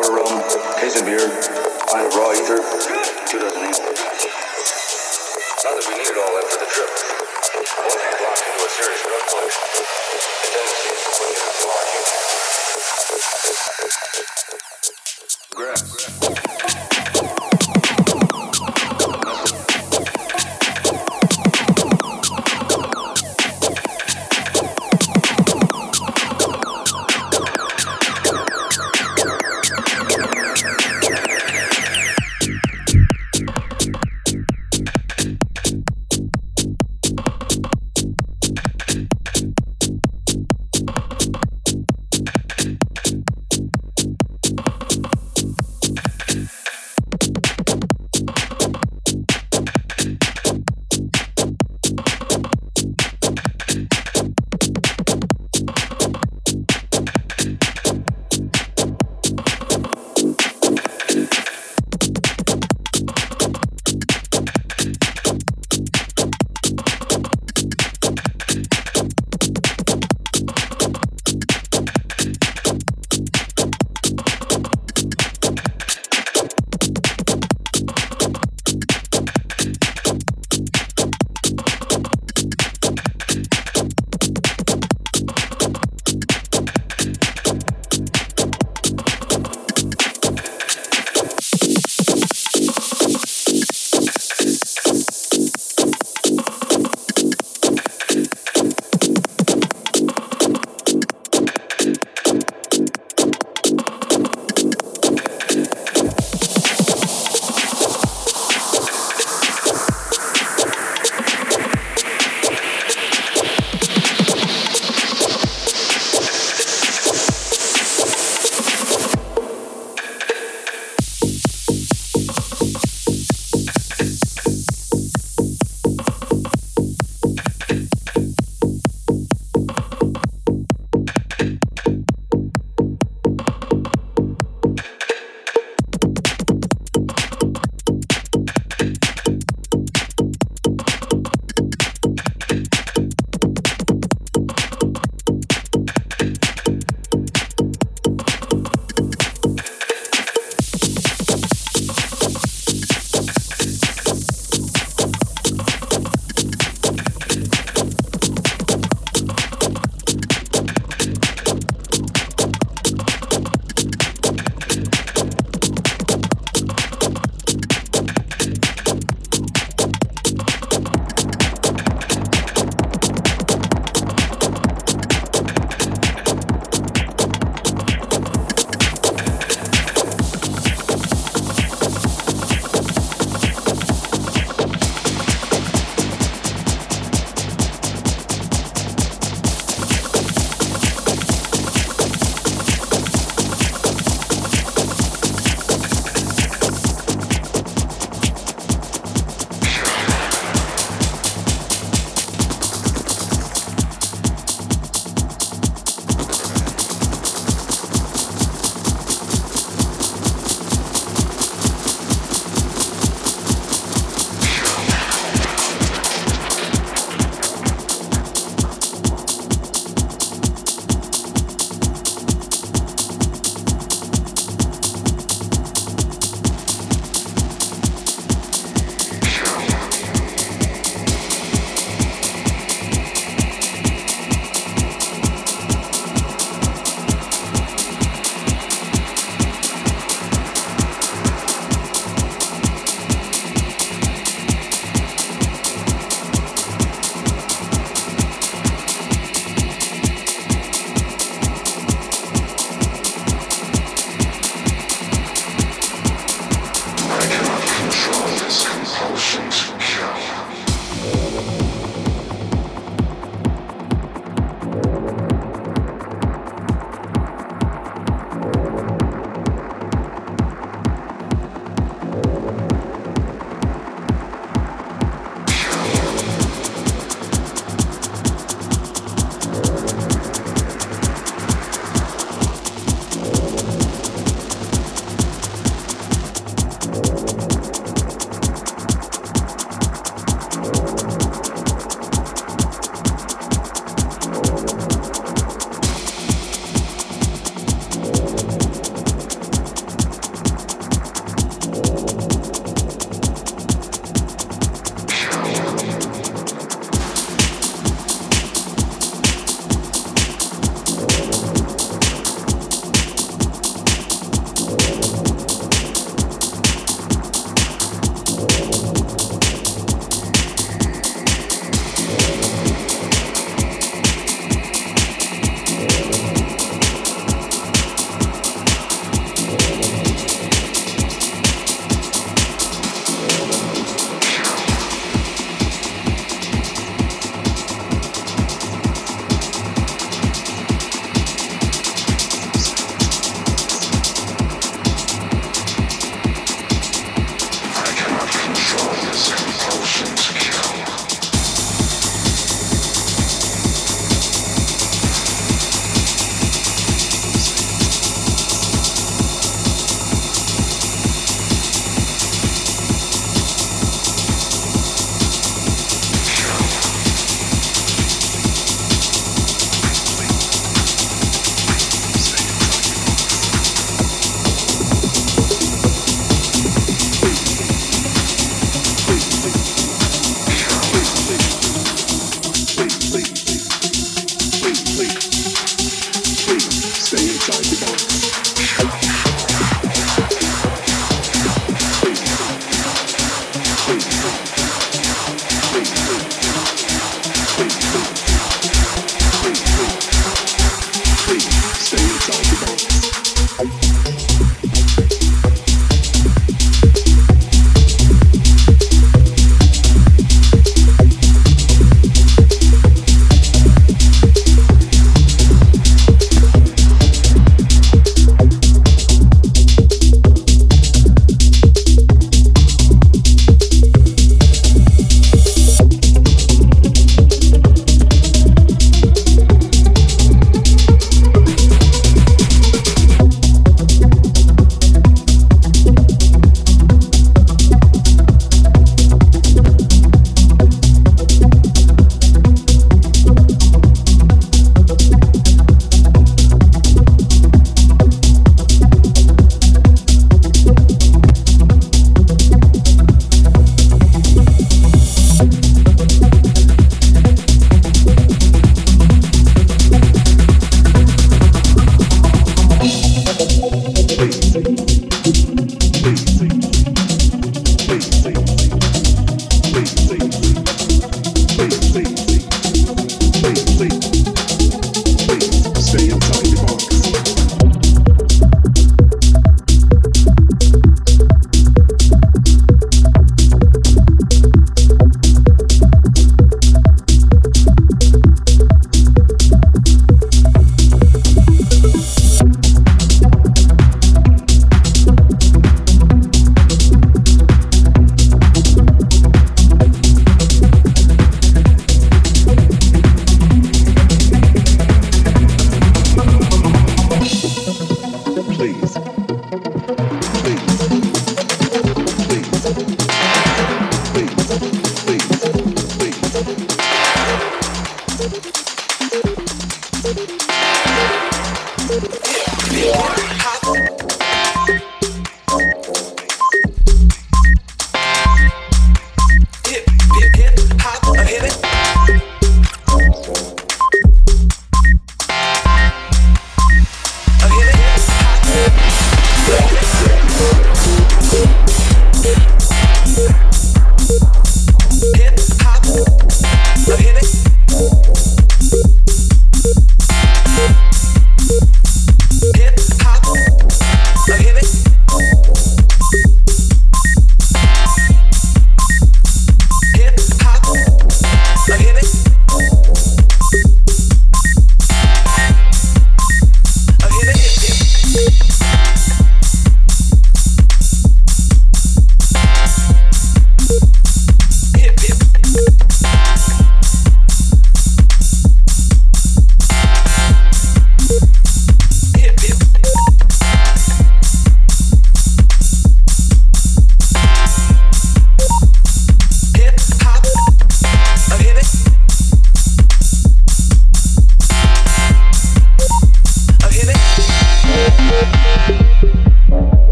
case of beer, pint of raw ether. Not that we needed all that the trip. Serious drug collection, the tendency is to push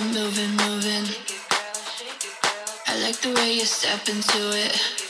it moving, moving. I like the way you step into it.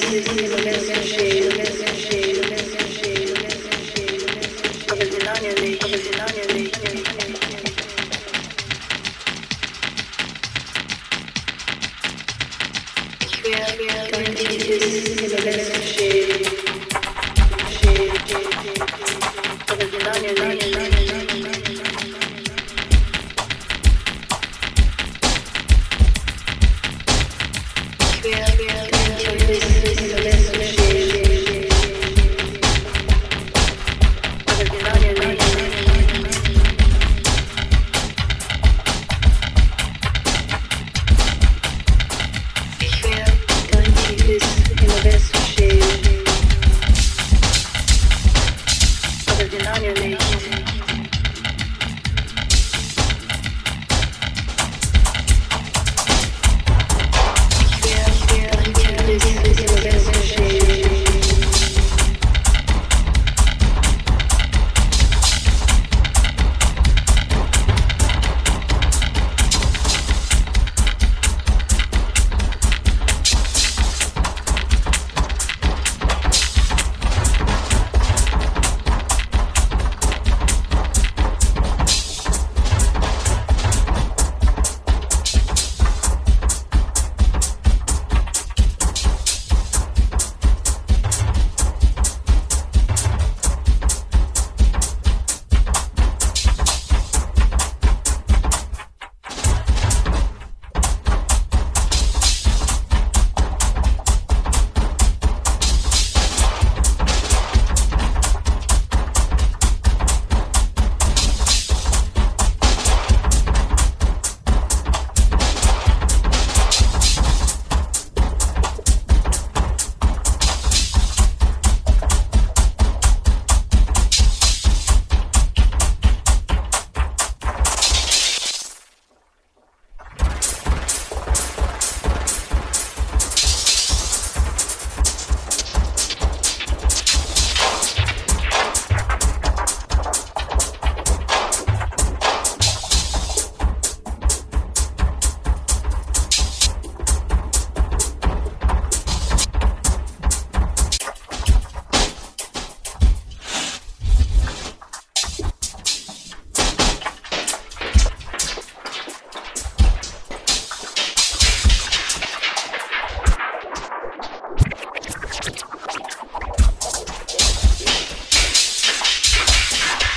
धीरे धीरे धीरे मैं